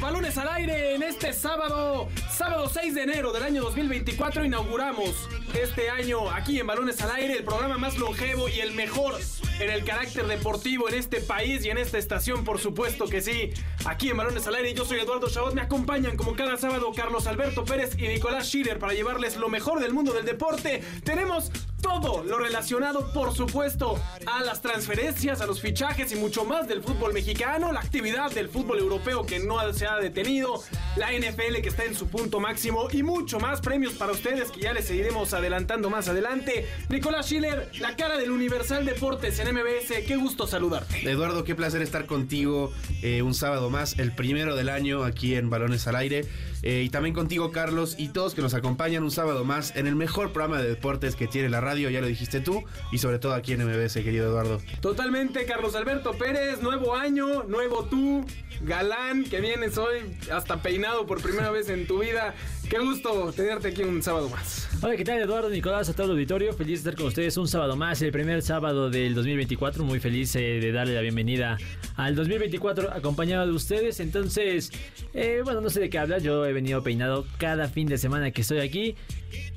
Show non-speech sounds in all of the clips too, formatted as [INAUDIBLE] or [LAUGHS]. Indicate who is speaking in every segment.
Speaker 1: Balones al aire en este sábado, sábado 6 de enero del año 2024. Inauguramos este año aquí en Balones al aire, el programa más longevo y el mejor en el carácter deportivo en este país y en esta estación, por supuesto que sí. Aquí en Balones al aire, yo soy Eduardo Chabot. Me acompañan como cada sábado Carlos Alberto Pérez y Nicolás Schiller para llevarles lo mejor del mundo del deporte. Tenemos todo lo relacionado, por supuesto, a las transferencias, a los fichajes y mucho más del fútbol mexicano, la actividad del fútbol europeo que no se ha detenido, la NFL que está en su punto máximo y mucho más premios para ustedes que ya les seguiremos adelantando más adelante. Nicolás Schiller, la cara del Universal Deportes en MBS, qué gusto saludarte.
Speaker 2: Eduardo, qué placer estar contigo eh, un sábado más, el primero del año aquí en Balones al Aire. Eh, y también contigo, Carlos, y todos que nos acompañan un sábado más en el mejor programa de deportes que tiene la radio, ya lo dijiste tú, y sobre todo aquí en MBS, querido Eduardo.
Speaker 1: Totalmente, Carlos Alberto Pérez, nuevo año, nuevo tú, galán, que vienes hoy hasta peinado por primera vez en tu vida. Qué gusto tenerte aquí un sábado más.
Speaker 3: Hola, ¿qué tal Eduardo, Nicolás, a todo el auditorio? Feliz de estar con ustedes un sábado más, el primer sábado del 2024. Muy feliz eh, de darle la bienvenida al 2024 acompañado de ustedes. Entonces, eh, bueno, no sé de qué hablar. Yo he venido peinado cada fin de semana que estoy aquí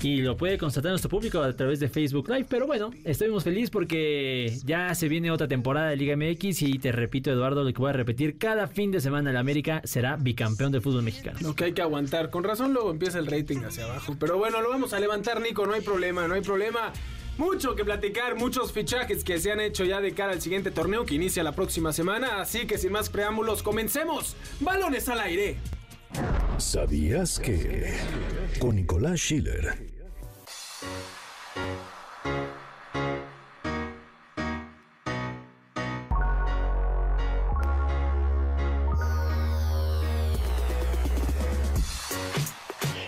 Speaker 3: y lo puede constatar nuestro público a través de Facebook Live. Pero bueno, estoy muy feliz porque ya se viene otra temporada de Liga MX y te repito, Eduardo, lo que voy a repetir: cada fin de semana el América será bicampeón del fútbol mexicano.
Speaker 1: Lo que hay que aguantar. Con razón luego empieza el rating hacia abajo. Pero bueno, lo vamos a levantar, Nico. No hay problema, no hay problema. Mucho que platicar, muchos fichajes que se han hecho ya de cara al siguiente torneo que inicia la próxima semana. Así que sin más preámbulos, comencemos. Balones al aire.
Speaker 4: ¿Sabías que? Con Nicolás Schiller.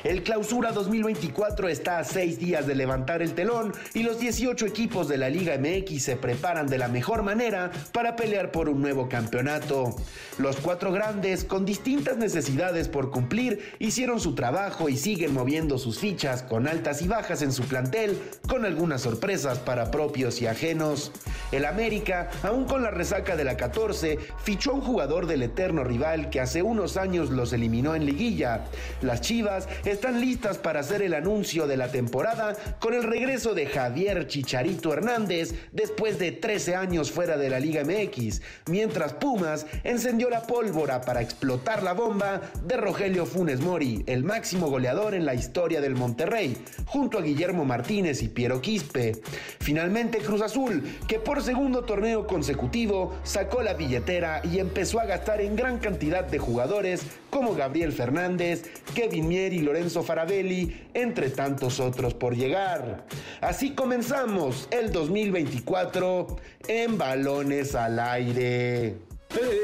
Speaker 5: El clausura 2024 está a seis días de levantar el telón y los 18 equipos de la Liga MX se preparan de la mejor manera para pelear por un nuevo campeonato. Los cuatro grandes, con distintas necesidades por cumplir, hicieron su trabajo y siguen moviendo sus fichas con altas y bajas en su plantel, con algunas sorpresas para propios y ajenos. El América, aún con la resaca de la 14, fichó a un jugador del eterno rival que hace unos años los eliminó en liguilla. Las Chivas están listas para hacer el anuncio de la temporada con el regreso de Javier Chicharito Hernández después de 13 años fuera de la Liga MX, mientras Pumas encendió la pólvora para explotar la bomba de Rogelio Funes Mori, el máximo goleador en la historia del Monterrey, junto a Guillermo Martínez y Piero Quispe. Finalmente Cruz Azul, que por segundo torneo consecutivo sacó la billetera y empezó a gastar en gran cantidad de jugadores como Gabriel Fernández, Kevin Mier y Lorenzo Farabelli, entre tantos otros por llegar. Así comenzamos el 2024 en Balones al Aire.
Speaker 1: Eh,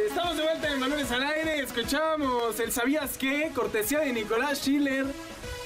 Speaker 1: Estamos de vuelta en Balones al aire. Escuchábamos el ¿Sabías qué? Cortesía de Nicolás Schiller,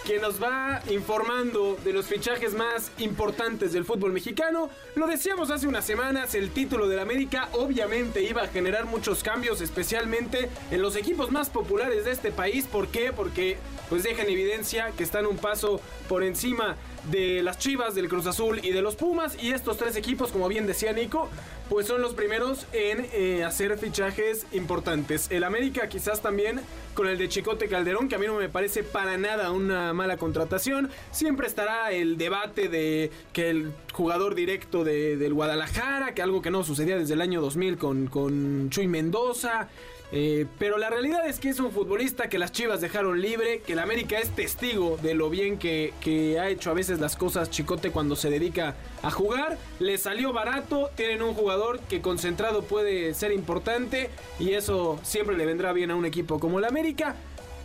Speaker 1: que nos va informando de los fichajes más importantes del fútbol mexicano. Lo decíamos hace unas semanas, el título del América obviamente iba a generar muchos cambios, especialmente en los equipos más populares de este país. ¿Por qué? Porque pues deja en evidencia que están un paso por encima de las Chivas, del Cruz Azul y de los Pumas. Y estos tres equipos, como bien decía Nico, pues son los primeros en eh, hacer fichajes importantes. El América quizás también con el de Chicote Calderón, que a mí no me parece para nada una mala contratación. Siempre estará el debate de que el jugador directo de, del Guadalajara, que algo que no sucedía desde el año 2000 con, con Chuy Mendoza. Eh, pero la realidad es que es un futbolista que las Chivas dejaron libre, que el América es testigo de lo bien que, ha hecho a veces las cosas Chicote cuando se dedica a jugar. Le salió barato, tienen un jugador que concentrado puede ser importante y eso siempre le vendrá bien a un equipo como el América.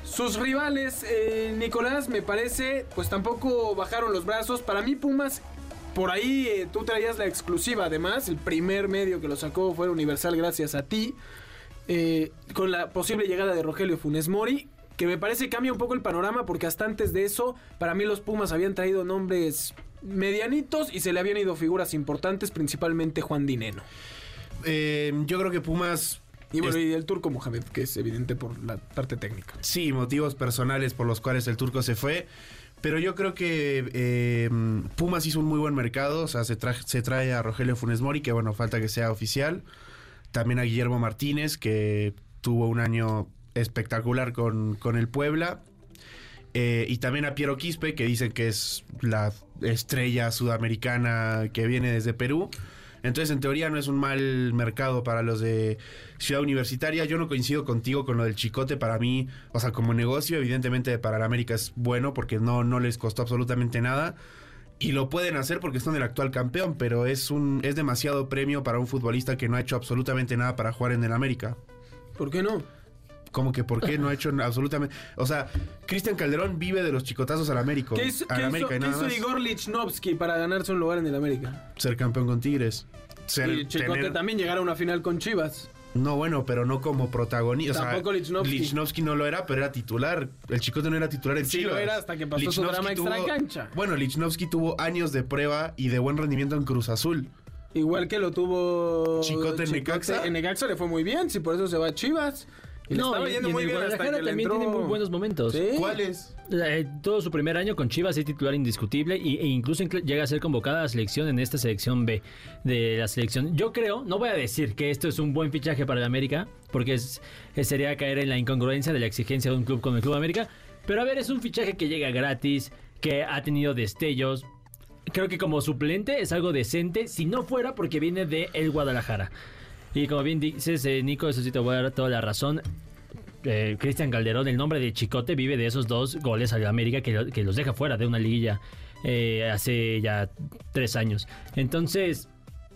Speaker 1: Sus rivales, eh, Nicolás, me parece, pues tampoco bajaron los brazos. Para mí Pumas por ahí eh, tú traías la exclusiva, además, el primer medio que lo sacó fue Universal gracias a ti. Eh, con la posible llegada de Rogelio Funes Mori, que me parece cambia un poco el panorama porque hasta antes de eso, para mí los Pumas habían traído nombres medianitos y se le habían ido figuras importantes, principalmente Juan Dineno.
Speaker 2: Eh, yo creo que Pumas
Speaker 1: Y bueno, y el turco Mohamed, que es evidente por la parte técnica.
Speaker 2: Sí, motivos personales por los cuales el turco se fue. Pero yo creo que eh, Pumas hizo un muy buen mercado. O sea, se, se trae a Rogelio Funes Mori, que bueno, falta que sea oficial. También a Guillermo Martínez, que tuvo un año espectacular con, con el Puebla. Eh, y también a Piero Quispe, que dicen que es la estrella sudamericana que viene desde Perú. Entonces, en teoría, no es un mal mercado para los de Ciudad Universitaria. Yo no coincido contigo con lo del chicote. Para mí, o sea, como negocio, evidentemente para la América es bueno porque no, no les costó absolutamente nada. Y lo pueden hacer porque son el actual campeón, pero es un es demasiado premio para un futbolista que no ha hecho absolutamente nada para jugar en el América.
Speaker 1: ¿Por qué no?
Speaker 2: Como que por qué no ha hecho absolutamente. O sea, Cristian Calderón vive de los chicotazos al América.
Speaker 1: ¿Qué hizo,
Speaker 2: al
Speaker 1: qué
Speaker 2: América
Speaker 1: hizo-
Speaker 2: y
Speaker 1: qué
Speaker 2: nada
Speaker 1: hizo
Speaker 2: más.
Speaker 1: Igor Lichnowsky para ganarse un lugar en el América?
Speaker 2: Ser campeón con Tigres. Ser,
Speaker 1: y Chicote
Speaker 2: tener-
Speaker 1: también llegar a una final con Chivas.
Speaker 2: No, bueno, pero no como protagonista. O sea,
Speaker 1: Tampoco Lichnowsky.
Speaker 2: Lichnowsky no lo era, pero era titular. El Chicote no era titular en
Speaker 1: Sí
Speaker 2: Chivas.
Speaker 1: lo era hasta que pasó su drama extracancha.
Speaker 2: Bueno, Lichnowsky tuvo años de prueba y de buen rendimiento en Cruz Azul.
Speaker 1: Igual que lo tuvo
Speaker 2: Chicote en Necaxa.
Speaker 1: En Necaxa le fue muy bien, sí, por eso se va a Chivas. Y
Speaker 3: No,
Speaker 1: estaba
Speaker 3: y,
Speaker 1: yendo
Speaker 3: y en
Speaker 1: muy
Speaker 3: el
Speaker 1: bien hasta
Speaker 3: Guadalajara
Speaker 1: que
Speaker 3: también
Speaker 1: entró-
Speaker 3: tiene muy buenos momentos.
Speaker 1: Sí.
Speaker 2: ¿Cuáles?
Speaker 3: Eh, todo su primer año con Chivas es titular indiscutible y, e incluso inclu- llega a ser convocada a la selección en esta selección B de la selección. Yo creo, no voy a decir que esto es un buen fichaje para el América, porque es- sería caer en la incongruencia de la exigencia de un club como el Club América, pero a ver, es un fichaje que llega gratis, que ha tenido destellos. Creo que como suplente es algo decente, si no fuera porque viene de el Guadalajara. Y como bien dices, eh, Nico, eso sí te voy a dar toda la razón eh, Cristian Calderón, el nombre de Chicote, vive de esos dos goles al América que, que los deja fuera de una liguilla eh, hace ya tres años. Entonces,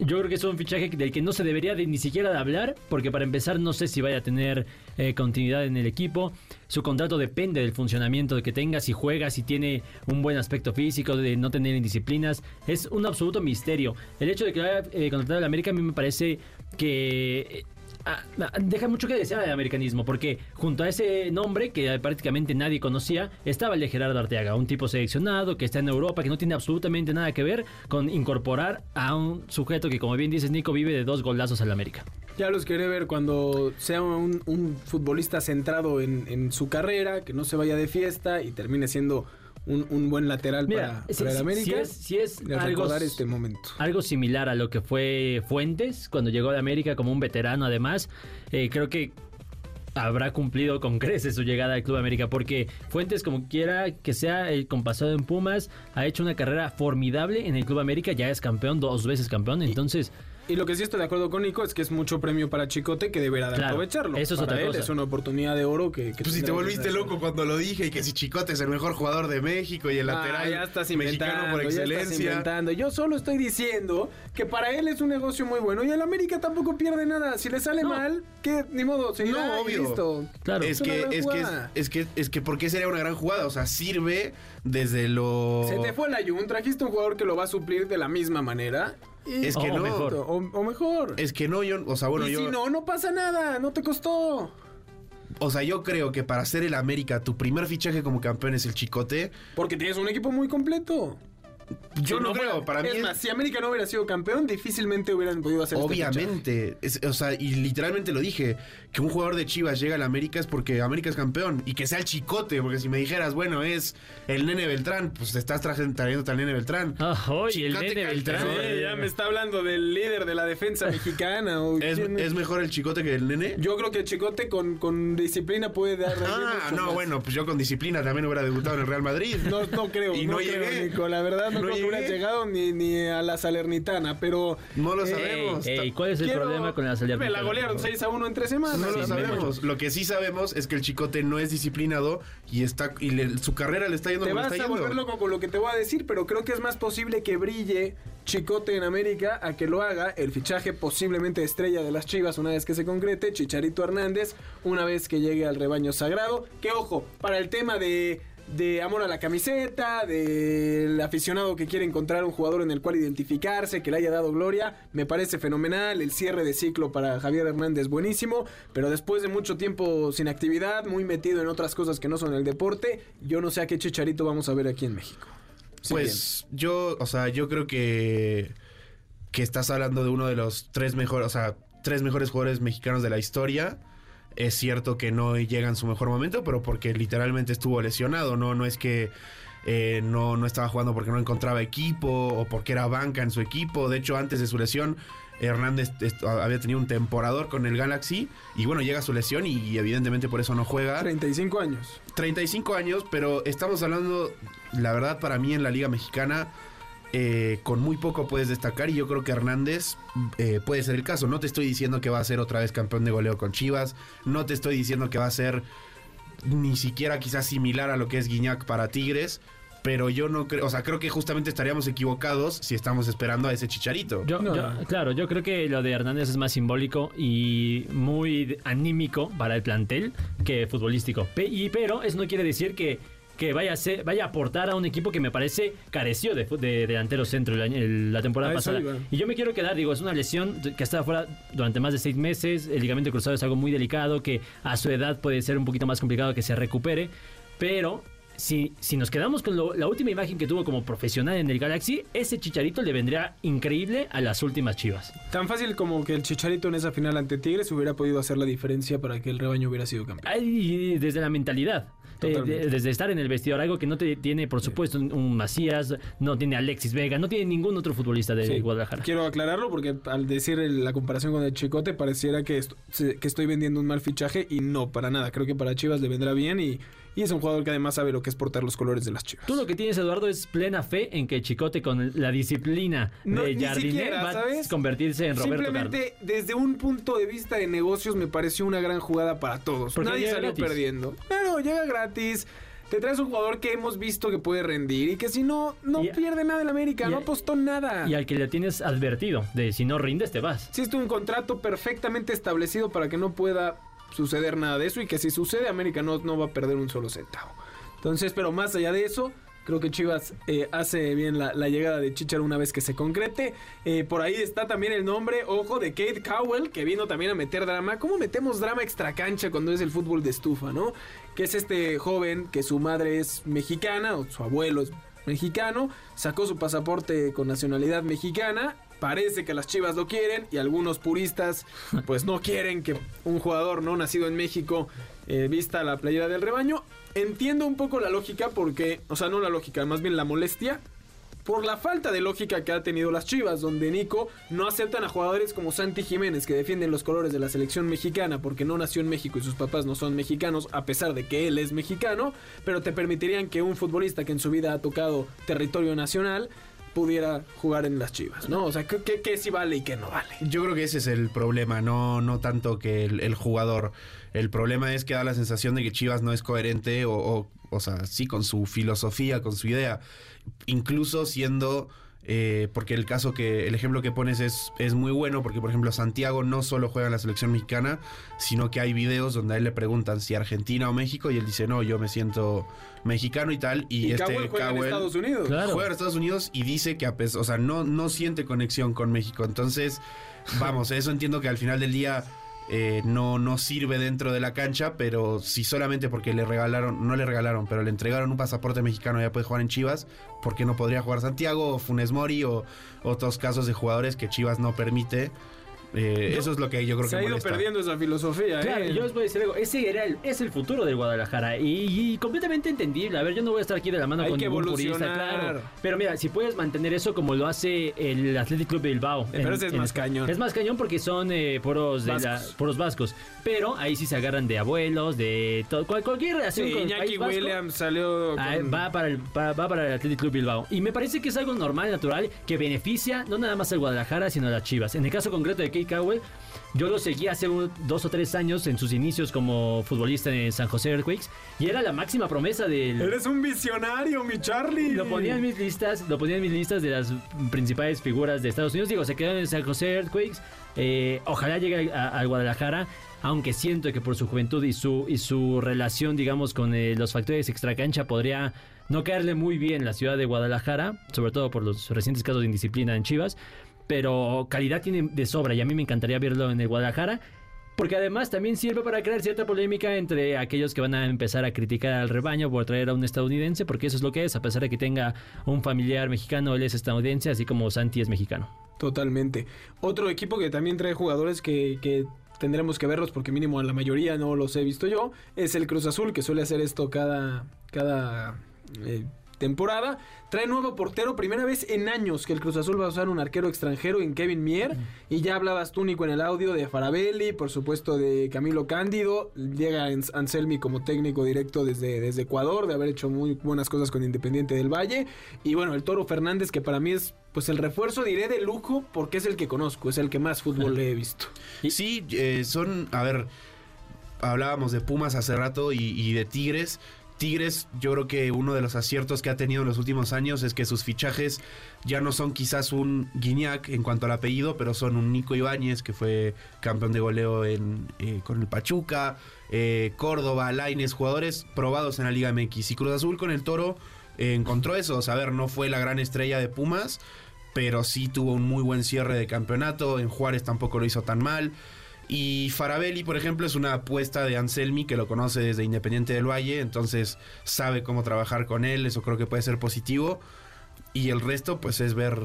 Speaker 3: yo creo que es un fichaje del que no se debería de, ni siquiera de hablar, porque para empezar no sé si vaya a tener eh, continuidad en el equipo. Su contrato depende del funcionamiento que tenga, si juega, si tiene un buen aspecto físico, de no tener indisciplinas. Es un absoluto misterio. El hecho de que haya eh, contratado al América a mí me parece que... ah, ah, deja mucho que desear el americanismo, porque junto a ese nombre que prácticamente nadie conocía, estaba el de Gerardo Arteaga, un tipo seleccionado que está en Europa, que no tiene absolutamente nada que ver con incorporar a un sujeto que, como bien dices, Nico, vive de dos golazos al América.
Speaker 1: Ya los queré ver cuando sea un, futbolista centrado en, en su carrera, que no se vaya de fiesta y termine siendo un, un buen lateral
Speaker 3: Mira,
Speaker 1: para,
Speaker 3: si,
Speaker 1: para el América.
Speaker 3: si es, si es
Speaker 1: de
Speaker 3: algo,
Speaker 1: recordar este momento.
Speaker 3: algo similar a lo que fue Fuentes cuando llegó de América como un veterano, además, eh, creo que habrá cumplido con [LAUGHS] creces su llegada al Club América, porque Fuentes, como quiera que sea el compasado en Pumas, ha hecho una carrera formidable en el Club América, ya es campeón, dos veces campeón, entonces...
Speaker 1: Y lo que sí estoy de acuerdo con Nico es que es mucho premio para Chicote que deberá de
Speaker 3: Claro,
Speaker 1: aprovecharlo.
Speaker 3: eso es
Speaker 1: para
Speaker 3: otra
Speaker 1: él
Speaker 3: cosa.
Speaker 1: es una oportunidad de oro que... que
Speaker 2: Pues si te volviste loco cuando lo dije y que si Chicote es el mejor jugador de México y el
Speaker 1: Ah,
Speaker 2: lateral
Speaker 1: ya estás
Speaker 2: mexicano
Speaker 1: inventando,
Speaker 2: por
Speaker 1: ya estás
Speaker 2: excelencia.
Speaker 1: inventando. Yo solo estoy diciendo que para él es un negocio muy bueno y el América tampoco pierde nada. Si le sale
Speaker 3: No.
Speaker 1: mal, que ni modo, seguirá
Speaker 2: No,
Speaker 1: y
Speaker 2: obvio.
Speaker 1: listo.
Speaker 3: Claro.
Speaker 2: Es que, es que, es,
Speaker 1: jugada.
Speaker 2: es que, es que, ¿por qué sería una gran jugada? O sea, sirve desde lo.
Speaker 1: Se te fue el Ayun, trajiste un jugador que lo va a suplir de la misma manera.
Speaker 2: Es que
Speaker 3: O
Speaker 2: no.
Speaker 3: mejor.
Speaker 1: O, o mejor.
Speaker 2: Es que no, yo, o sea, bueno,
Speaker 1: y
Speaker 2: yo,
Speaker 1: si no, no pasa nada, no te costó.
Speaker 2: o sea, yo creo que para ser el América, tu primer fichaje como campeón es el Chicote.
Speaker 1: Porque tienes un equipo muy completo.
Speaker 2: Yo
Speaker 1: Si
Speaker 2: no, creo,
Speaker 1: fuera-
Speaker 2: para mí
Speaker 1: es
Speaker 2: es-
Speaker 1: más, si América no hubiera sido campeón, difícilmente hubieran podido hacer este.
Speaker 2: Obviamente, es- o sea, y literalmente lo dije, que un jugador de Chivas llega al América es porque América es campeón y que sea el chicote, porque si me dijeras, bueno, es el nene Beltrán, pues te estás trayendo al nene Beltrán.
Speaker 3: ¡Ay, el nene Beltrán!
Speaker 1: Eh, ya me está hablando del líder de la defensa mexicana. o
Speaker 2: ¿Es, mejor el chicote que el nene?
Speaker 1: Yo creo que el Chicote con, con disciplina puede dar.
Speaker 2: ah, no,
Speaker 1: más.
Speaker 2: bueno, pues yo con disciplina también hubiera debutado en el Real Madrid.
Speaker 1: No, no creo,
Speaker 2: Y
Speaker 1: no,
Speaker 2: no
Speaker 1: creo,
Speaker 2: llegué.
Speaker 1: Nico. La verdad, no,
Speaker 2: No
Speaker 1: creo que hubieras
Speaker 2: llegué.
Speaker 1: llegado ni, ni a la Salernitana, pero.
Speaker 2: No lo
Speaker 1: Eh,
Speaker 2: sabemos.
Speaker 3: Ey, ey, ¿Cuál es el
Speaker 1: quiero-
Speaker 3: problema con la salida?
Speaker 1: Me la golearon 6 a 1 en 3 semanas.
Speaker 2: No lo sabemos. Lo que sí sabemos es que el chicote no es disciplinado y está y le- su carrera le está yendo
Speaker 1: Te vas
Speaker 2: está
Speaker 1: a
Speaker 2: yendo.
Speaker 1: volver loco con lo que te voy a decir, pero creo que es más posible que brille Chicote en América a que lo haga el fichaje posiblemente estrella de las Chivas una vez que se concrete, Chicharito Hernández, una vez que llegue al rebaño sagrado. Que ojo, para el tema de, de amor a la camiseta, del aficionado que quiere encontrar un jugador en el cual identificarse, que le haya dado gloria, me parece fenomenal. El cierre de ciclo para Javier Hernández buenísimo, pero después de mucho tiempo sin actividad, muy metido en otras cosas que no son el deporte, yo no sé a qué Chicharito vamos a ver aquí en México. Sí,
Speaker 2: Pues yo, o sea, yo creo que que estás hablando de uno de los tres mejores, o sea, tres mejores jugadores mexicanos de la historia. Es cierto que no llega en su mejor momento, pero porque literalmente estuvo lesionado, ¿no? No es que eh, no, no estaba jugando porque no encontraba equipo o porque era banca en su equipo. De hecho, antes de su lesión, Hernández había tenido un temporador con el Galaxy y bueno, llega su lesión y, evidentemente por eso no juega.
Speaker 1: 35 años.
Speaker 2: 35 años, pero estamos hablando, la verdad, para mí en la Liga Mexicana, eh, con muy poco puedes destacar y yo creo que Hernández eh, puede ser el caso. No te estoy diciendo que va a ser otra vez campeón de goleo con Chivas, no te estoy diciendo que va a ser ni siquiera quizás similar a lo que es Guiñac para Tigres. Pero yo no creo, o sea, creo que justamente estaríamos equivocados si estamos esperando a ese chicharito.
Speaker 3: Yo,
Speaker 1: No,
Speaker 3: yo-
Speaker 1: no.
Speaker 3: claro, yo creo que lo de Hernández es más simbólico y muy anímico para el plantel que futbolístico. Pe- y, pero eso no quiere decir que, que vaya, a ser- vaya a aportar a un equipo que me parece careció de, delantero centro el- la temporada
Speaker 1: A
Speaker 3: pasada. Y yo me quiero quedar, digo, es una lesión que está fuera durante más de seis meses. El ligamento cruzado es algo muy delicado que a su edad puede ser un poquito más complicado que se recupere. Pero si, si nos quedamos con lo- la última imagen que tuvo como profesional en el Galaxy, ese chicharito le vendría increíble a las últimas chivas.
Speaker 1: Tan fácil como que el Chicharito en esa final ante Tigres hubiera podido hacer la diferencia para que el rebaño hubiera sido campeón.
Speaker 3: Ay, desde la mentalidad. Eh, desde estar en el vestidor, algo que no te tiene, por supuesto, un, Macías, no tiene Alexis Vega, no tiene ningún otro futbolista de
Speaker 1: Sí,
Speaker 3: Guadalajara.
Speaker 1: Quiero aclararlo porque al decir la comparación con el Chicote pareciera que, est- que estoy vendiendo un mal fichaje y no, para nada. Creo que para Chivas le vendrá bien y, y es un jugador que además sabe lo que es portar los colores de las Chivas.
Speaker 3: Tú lo que tienes, Eduardo, es plena fe en que Chicote con la disciplina
Speaker 1: No,
Speaker 3: de Jardine va
Speaker 1: ¿sabes?
Speaker 3: a convertirse en Roberto Carlos.
Speaker 1: Simplemente desde un punto de vista de negocios me pareció una gran jugada para todos.
Speaker 3: Porque
Speaker 1: Nadie salió
Speaker 3: gratis.
Speaker 1: perdiendo. Llega gratis. Te traes un jugador que hemos visto que puede rendir y que si no, no
Speaker 3: Y-
Speaker 1: pierde nada en América,
Speaker 3: y-
Speaker 1: no apostó nada.
Speaker 3: Y al que le tienes advertido de si no rindes, te vas.
Speaker 1: Existe un contrato perfectamente establecido para que no pueda suceder nada de eso y que si sucede América no, no va a perder un solo centavo. Entonces, pero más allá de eso, creo que Chivas eh, hace bien la, la llegada de Chicharo una vez que se concrete. Eh, por ahí está también el nombre, ojo, de Kate Cowell, que vino también a meter drama. ¿Cómo metemos drama extra cancha cuando es el fútbol de estufa, no? Que es este joven que su madre es mexicana o su abuelo es mexicano, sacó su pasaporte con nacionalidad mexicana. Parece que las Chivas lo quieren y algunos puristas [LAUGHS] pues no quieren que un jugador no nacido en México eh, vista la playera del rebaño. Entiendo un poco la lógica porque, o sea, no la lógica, más bien la molestia por la falta de lógica que ha tenido las Chivas, donde Nico no aceptan a jugadores como Santi Jiménez que defienden los colores de la selección mexicana porque no nació en México y sus papás no son mexicanos, a pesar de que él es mexicano, pero te permitirían que un futbolista que en su vida ha tocado territorio nacional pudiera jugar en las Chivas, ¿no? O sea, ¿qué, qué, sí vale y qué no vale?
Speaker 2: Yo creo que ese es el problema, no, no tanto que el, jugador. El problema es que da la sensación de que Chivas no es coherente o, o sea, sí con su filosofía, con su idea. Incluso siendo, eh, porque el caso que, el ejemplo que pones es, es muy bueno, porque por ejemplo Santiago no solo juega en la selección mexicana, sino que hay videos donde a él le preguntan si Argentina o México y él dice, no, yo me siento mexicano y tal. Y,
Speaker 1: Y,
Speaker 2: este
Speaker 1: Cowell juega en Estados Unidos.
Speaker 3: Claro.
Speaker 2: juega en Estados Unidos y dice que a pes- o sea, no, no siente conexión con México. Entonces, vamos, eso entiendo que al final del día eh, no, no sirve dentro de la cancha, pero si solamente porque le regalaron, no le regalaron, pero le entregaron un pasaporte mexicano y ya puede jugar en Chivas, ¿por qué no podría jugar Santiago o Funes Mori o otros casos de jugadores que Chivas no permite? Eh, eso es lo que yo creo
Speaker 1: Se
Speaker 2: que
Speaker 1: ha ido
Speaker 2: molesta.
Speaker 1: perdiendo esa filosofía,
Speaker 3: Claro,
Speaker 1: ¿eh?
Speaker 3: yo les voy a decir algo. Ese era el, es el futuro del Guadalajara y, y completamente entendible. A ver, yo no voy a estar aquí de la mano
Speaker 1: Hay
Speaker 3: con
Speaker 1: que
Speaker 3: ningún purista, claro. Pero mira, si puedes mantener eso como lo hace el Athletic Club de Bilbao.
Speaker 1: Eh, pero ese es más cañón.
Speaker 3: Es más cañón porque son eh, puros, de la-
Speaker 1: Vascos.
Speaker 3: puros vascos. Pero ahí sí se agarran de abuelos, de todo, cual- cualquier relación
Speaker 1: Sí,
Speaker 3: con el
Speaker 1: Iñaki
Speaker 3: País Vasco.
Speaker 1: Williams salió
Speaker 3: Ah, Va para, el, pa- va para el Athletic Club Bilbao. Y me parece que es algo normal, natural, que beneficia no nada más al Guadalajara, sino a las Chivas. En el caso concreto de Cowell, yo lo seguí hace dos o tres años en sus inicios como futbolista en San José Earthquakes. Y era la máxima promesa del...
Speaker 1: Eres un visionario, mi Charlie.
Speaker 3: Lo ponía en mis listas, lo ponía en mis listas de las principales figuras de Estados Unidos. Digo, se quedó en San José Earthquakes. Eh, ojalá llegue a- al Guadalajara. Aunque siento que por su juventud y su, y su relación, digamos, con eh, los factores extracancha podría no caerle muy bien la ciudad de Guadalajara, sobre todo por los recientes casos de indisciplina en Chivas. Pero calidad tiene de sobra y a mí me encantaría verlo en el Guadalajara. Porque además también sirve para crear cierta polémica entre aquellos que van a empezar a criticar al rebaño por traer a un estadounidense, porque eso es lo que es, a pesar de que tenga un familiar mexicano, él es estadounidense, así como Santi es mexicano.
Speaker 1: Totalmente. Otro equipo que también trae jugadores que, que tendremos que verlos porque mínimo a la mayoría no los he visto yo, es el Cruz Azul que suele hacer esto cada, cada eh, temporada. Trae nuevo portero, primera vez en años que el Cruz Azul va a usar un arquero extranjero en Kevin Mier. Y ya hablabas tú, Nico, en el audio de Farabelli, por supuesto de Camilo Cándido. Llega Anselmi como técnico directo desde, desde Ecuador, de haber hecho muy buenas cosas con Independiente del Valle. Y bueno, el Toro Fernández, que para mí es pues el refuerzo diré de lujo porque es el que conozco, es el que más fútbol he visto.
Speaker 2: Sí, eh, son, a ver, hablábamos de Pumas hace rato y de Tigres. Tigres, yo creo que uno de los aciertos que ha tenido en los últimos años es que sus fichajes ya no son quizás un Guiñac en cuanto al apellido, pero son un Nico Ibáñez, que fue campeón de goleo en, eh, con el Pachuca, eh, Córdoba, Laines, jugadores probados en la Liga MX. Y Cruz Azul con el Toro eh, encontró eso. O sea, a ver, no fue la gran estrella de Pumas, pero sí tuvo un muy buen cierre de campeonato. En Juárez tampoco lo hizo tan mal. Y Farabelli, por ejemplo, es una apuesta de Anselmi que lo conoce desde Independiente del Valle, entonces sabe cómo trabajar con él, eso creo que puede ser positivo. Y el resto, pues es ver.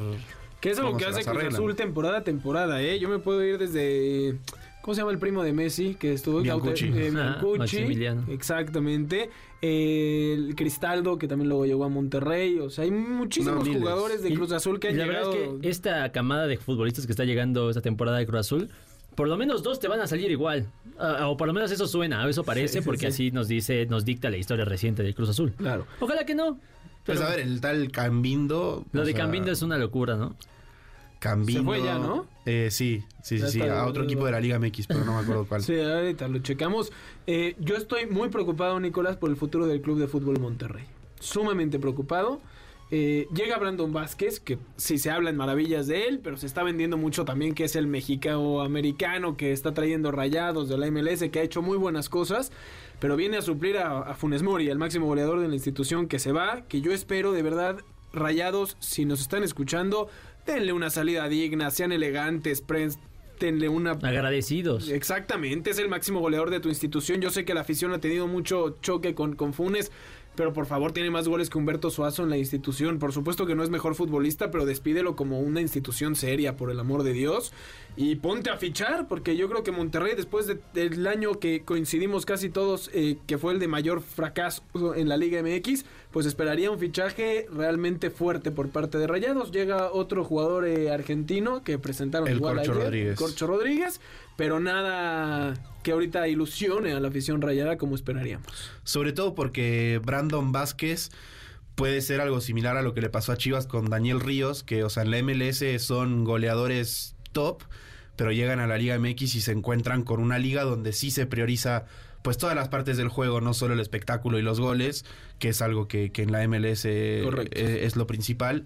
Speaker 1: Que es lo que hace Cruz Azul temporada a temporada, ¿eh? Yo me puedo ir desde. ¿Cómo se llama el primo de Messi? Que estuvo
Speaker 2: Biancucci.
Speaker 1: Eh, exactamente. el Cristaldo, que también luego llegó a Monterrey. O sea, hay muchísimos jugadores de Cruz Azul que han llegado. La verdad es
Speaker 3: que esta camada de futbolistas que está llegando esta temporada de Cruz Azul por lo menos dos te van a salir igual. Ah, o por lo menos eso suena, eso parece, porque así nos dice, nos dicta la historia reciente del Cruz Azul.
Speaker 1: Claro.
Speaker 3: Ojalá que no.
Speaker 2: Pues a ver, el tal Cambindo.
Speaker 3: Lo de Cambindo es una locura, ¿no?
Speaker 2: Cambindo.
Speaker 1: Se fue ya, ¿no?
Speaker 2: Eh, sí, sí, sí, sí. A otro equipo de la Liga MX, pero no me acuerdo cuál. [LAUGHS]
Speaker 1: sí, ahorita lo checamos. Eh, yo estoy muy preocupado, Nicolás, por el futuro del Club de Fútbol Monterrey. Sumamente preocupado. Eh, llega Brandon Vázquez, que sí se hablan maravillas de él, pero se está vendiendo mucho también que es el mexicano americano que está trayendo rayados de la MLS, que ha hecho muy buenas cosas, pero viene a suplir a, Funes Mori, el máximo goleador de la institución que se va, que yo espero de verdad, rayados, si nos están escuchando, denle una salida digna, sean elegantes, denle una...
Speaker 3: Agradecidos.
Speaker 1: Exactamente, es el máximo goleador de tu institución. Yo sé que la afición ha tenido mucho choque con, con Funes, pero por favor tiene más goles que Humberto Suazo en la institución. Por supuesto que no es mejor futbolista, pero despídelo como una institución seria, por el amor de Dios. Y ponte a fichar, porque yo creo que Monterrey, después del año que coincidimos casi todos, eh, que fue el de mayor fracaso en la Liga MX, pues esperaría un fichaje realmente fuerte por parte de Rayados. Llega otro jugador eh, argentino que presentaron
Speaker 2: el
Speaker 1: igual
Speaker 2: Corcho Rodríguez.
Speaker 1: Corcho Rodríguez, pero nada que ahorita ilusione a la afición rayada como esperaríamos.
Speaker 2: Sobre todo porque Brandon Vázquez puede ser algo similar a lo que le pasó a Chivas con Daniel Ríos, que o sea, en la MLS son goleadores top, pero llegan a la Liga MX y se encuentran con una liga donde sí se prioriza pues todas las partes del juego, no solo el espectáculo y los goles, que es algo que, en la MLS eh, es lo principal.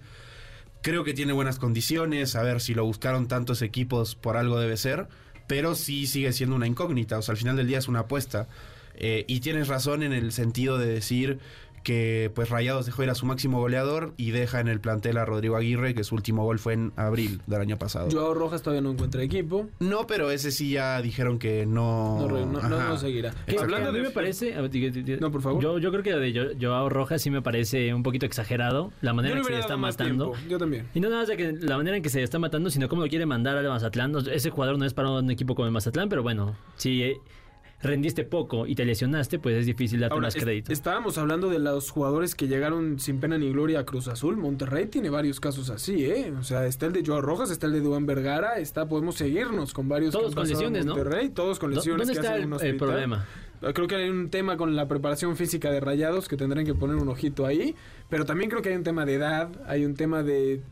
Speaker 2: Creo que tiene buenas condiciones, a ver si lo buscaron tantos equipos por algo debe ser pero sí sigue siendo una incógnita, o sea, al final del día es una apuesta. Eh, y tienes razón en el sentido de decir que pues Rayados dejó ir a su máximo goleador y deja en el plantel a Rodrigo Aguirre, que su último gol fue en abril del año pasado.
Speaker 1: Joao Rojas todavía no encuentra equipo.
Speaker 2: No, pero ese sí ya dijeron que no...
Speaker 1: No, seguirá.
Speaker 3: Hablando a mí me parece...
Speaker 1: No, por favor.
Speaker 3: Yo, yo creo que de Joao Rojas sí me parece un poquito exagerado la manera en que se está matando.
Speaker 1: Yo también.
Speaker 3: Y no nada más de que la manera en que se está matando, sino cómo lo quiere mandar al Mazatlán. Ese jugador no es para un equipo como el Mazatlán, pero bueno, sí... Eh, rendiste poco y te lesionaste, pues es difícil darte más crédito.
Speaker 1: Estábamos hablando de los jugadores que llegaron sin pena ni gloria a Cruz Azul. Monterrey tiene varios casos así, ¿eh? O sea, está el de Joao Rojas, está el de Duan Vergara, está, podemos seguirnos con varios.
Speaker 3: Todos con lesiones,
Speaker 1: Monterrey, Todos con lesiones.
Speaker 3: ¿Dónde está el, problema?
Speaker 1: Creo que hay un tema con la preparación física de Rayados que tendrán que poner un ojito ahí, pero también creo que hay un tema de edad, hay un tema de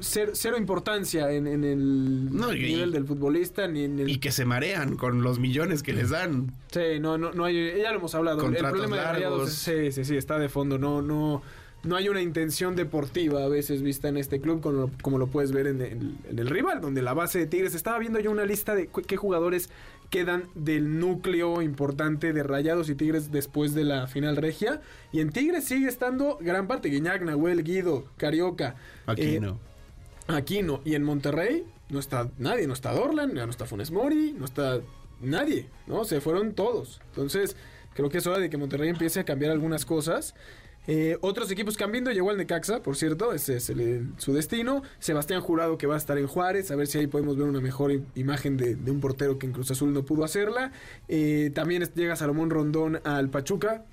Speaker 1: cero, importancia en, el nivel del futbolista ni en
Speaker 2: y que se marean con los millones que les dan.
Speaker 1: Sí, no, no, no hay, ya lo hemos hablado. el problema de Rayados sí, sí, sí, está de fondo. No, no, no hay una intención deportiva a veces vista en este club como, como lo puedes ver en el, en el, rival, donde la base de Tigres estaba viendo yo una lista de qué jugadores quedan del núcleo importante de Rayados y Tigres después de la final regia. Y en Tigres sigue estando gran parte, Guiñac, Nahuel, Guido, Carioca.
Speaker 2: Aquí no.
Speaker 1: Aquí no. Y en Monterrey no está nadie. No está Dorlan, no está Funes Mori, no está nadie. ¿no? Se fueron todos. Entonces, creo que es hora de que Monterrey empiece a cambiar algunas cosas. Eh, otros equipos cambiando, llegó al Necaxa, por cierto, ese es el- su destino. Sebastián Jurado que va a estar en Juárez, a ver si ahí podemos ver una mejor imagen de, de un portero que en Cruz Azul no pudo hacerla. Eh, también llega Salomón Rondón al Pachuca,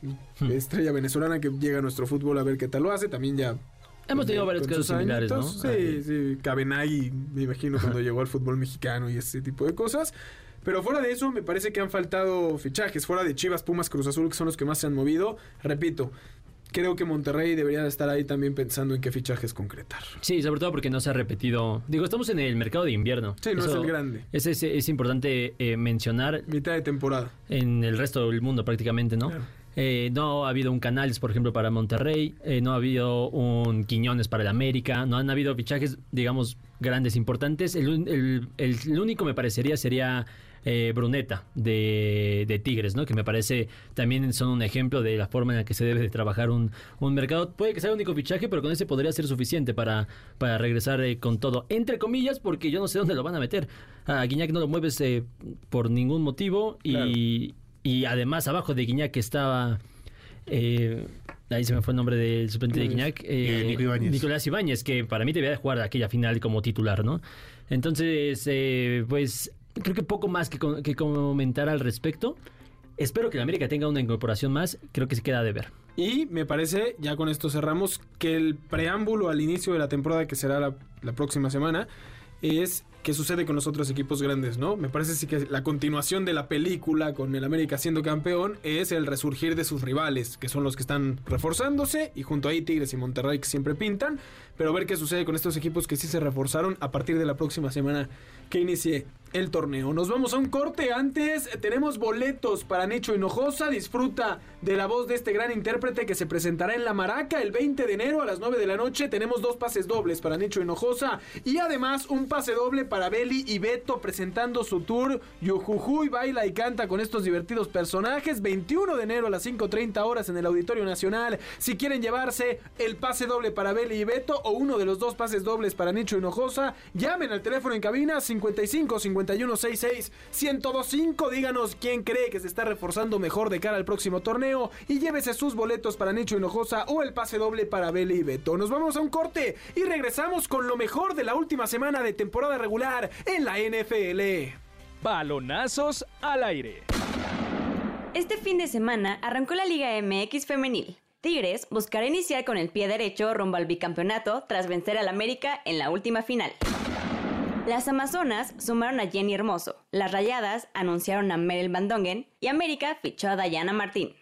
Speaker 1: estrella venezolana que llega a nuestro fútbol a ver qué tal lo hace. También ya
Speaker 3: Hemos tenido varios casos similares, ¿no?
Speaker 1: Sí, sí. Cabenagui, me imagino, [LAUGHS] cuando llegó al fútbol mexicano y ese tipo de cosas. Pero fuera de eso, me parece que han faltado fichajes. Fuera de Chivas, Pumas, Cruz Azul, que son los que más se han movido. Repito, creo que Monterrey debería de estar ahí también pensando en qué fichajes concretar.
Speaker 3: Sí, sobre todo porque no se ha repetido. Digo, estamos en el mercado de invierno.
Speaker 1: Sí, no es el grande.
Speaker 3: Es, es, es importante eh, mencionar
Speaker 1: Mitad de temporada.
Speaker 3: en el resto del mundo prácticamente, ¿no?
Speaker 1: Claro.
Speaker 3: Eh, no ha habido un Canales, por ejemplo, para Monterrey, eh, no ha habido un Quiñones para el América, no han habido fichajes, digamos, grandes, importantes. El, el- el único me parecería sería eh, Bruneta de, de Tigres, ¿no? Que me parece también son un ejemplo de la forma en la que se debe de trabajar un, un mercado. Puede que sea el único fichaje, pero con ese podría ser suficiente para, para regresar eh, con todo. Entre comillas, porque yo no sé dónde lo van a meter. A Guiñac no lo mueves eh, por ningún motivo y, y además abajo de Guiñac estaba... eh, ahí se me fue el nombre del suplente de Guiñac.
Speaker 2: Eh, Nico Ibáñez.
Speaker 3: Nicolás Ibáñez, que para mí debía de jugar aquella final como titular, ¿no? Entonces, eh, pues creo que poco más que, que comentar al respecto. Espero que la América tenga una incorporación más. Creo que se queda de ver.
Speaker 1: Y me parece, ya con esto cerramos, que el preámbulo al inicio de la temporada, que será la, la próxima semana, es qué sucede con los otros equipos grandes, ¿no? Me parece que la continuación de la película con el América siendo campeón es el resurgir de sus rivales, que son los que están reforzándose, y junto ahí Tigres y Monterrey que siempre pintan, pero ver qué sucede con estos equipos que sí se reforzaron a partir de la próxima semana que inicie el torneo. Nos vamos a un corte. Antes tenemos boletos para Nicho Hinojosa. Disfruta de la voz de este gran intérprete que se presentará en La Maraca el 20 de enero a las 9 de la noche. Tenemos dos pases dobles para Nicho Hinojosa y además un pase doble para Beli y Beto presentando su tour Yujujuy baila y canta con estos divertidos personajes. 21 de enero a las 5.30 horas en el Auditorio Nacional. Si quieren llevarse el pase doble para Beli y Beto o uno de los dos pases dobles para Nicho Hinojosa, llamen al teléfono en cabina 55 51 66 1025. Díganos quién cree que se está reforzando mejor de cara al próximo torneo y llévese sus boletos para Nicho Hinojosa o el pase doble para Beli y Beto. Nos vamos a un corte y regresamos con lo mejor de la última semana de temporada regular en la NFL.
Speaker 6: Balonazos al aire.
Speaker 7: Este fin de semana arrancó la Liga MX femenil. Tigres buscará iniciar con el pie derecho rumbo al bicampeonato tras vencer al América en la última final. Las Amazonas sumaron a Jenny Hermoso, las Rayadas anunciaron a Meryl Van Dongen y América fichó a Dayana Martín.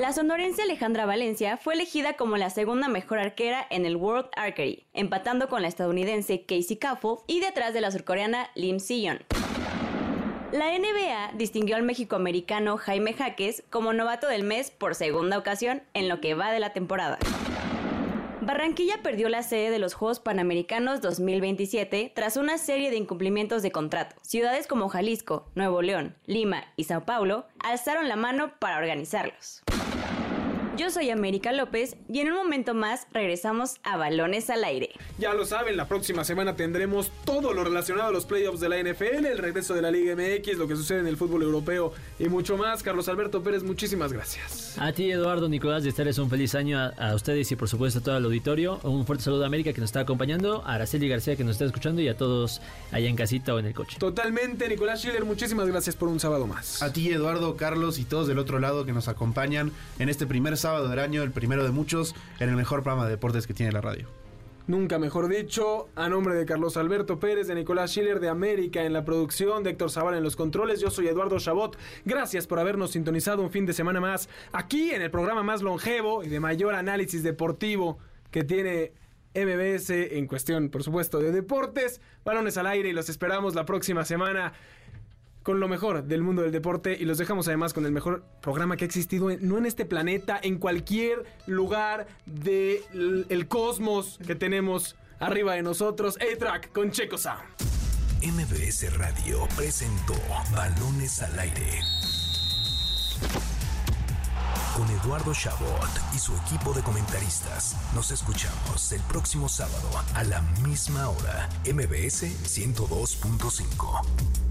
Speaker 7: La sonorense Alejandra Valencia fue elegida como la segunda mejor arquera en el World Archery, empatando con la estadounidense Casey Caffell y detrás de la surcoreana Lim Si-yeon. La NBA distinguió al mexicoamericano Jaime Jaques como novato del mes por segunda ocasión en lo que va de la temporada. Barranquilla perdió la sede de los Juegos Panamericanos 2027 tras una serie de incumplimientos de contrato. Ciudades como Jalisco, Nuevo León, Lima y Sao Paulo alzaron la mano para organizarlos. Yo soy América López y en un momento más regresamos a Balones al Aire.
Speaker 1: Ya lo saben, la próxima semana tendremos todo lo relacionado a los playoffs de la NFL, el regreso de la Liga MX, lo que sucede en el fútbol europeo y mucho más. Carlos Alberto Pérez, muchísimas gracias.
Speaker 3: A ti, Eduardo Nicolás, de estarles un feliz año a, a ustedes y por supuesto a todo el auditorio. Un fuerte saludo a América que nos está acompañando, a Araceli García que nos está escuchando y a todos allá en casita o en el coche.
Speaker 1: Totalmente, Nicolás Schiller, muchísimas gracias por un sábado más.
Speaker 2: A ti, Eduardo, Carlos y todos del otro lado que nos acompañan en este primer sábado del año, el primero de muchos, en el mejor programa de deportes que tiene la radio.
Speaker 1: Nunca mejor dicho, a nombre de Carlos Alberto Pérez, de Nicolás Schiller de América en la producción, de Héctor Zavala en los controles, yo soy Eduardo Chabot. Gracias por habernos sintonizado un fin de semana más aquí en el programa más longevo y de mayor análisis deportivo que tiene MBS en cuestión, por supuesto, de deportes. Balones al aire y los esperamos la próxima semana con lo mejor del mundo del deporte y los dejamos además con el mejor programa que ha existido, no en este planeta, en cualquier lugar del el cosmos que tenemos arriba de nosotros. A-Track con Checo Sound.
Speaker 4: MBS Radio presentó Balones al Aire. Con Eduardo Chabot y su equipo de comentaristas. Nos escuchamos el próximo sábado a la misma hora. MBS 102.5.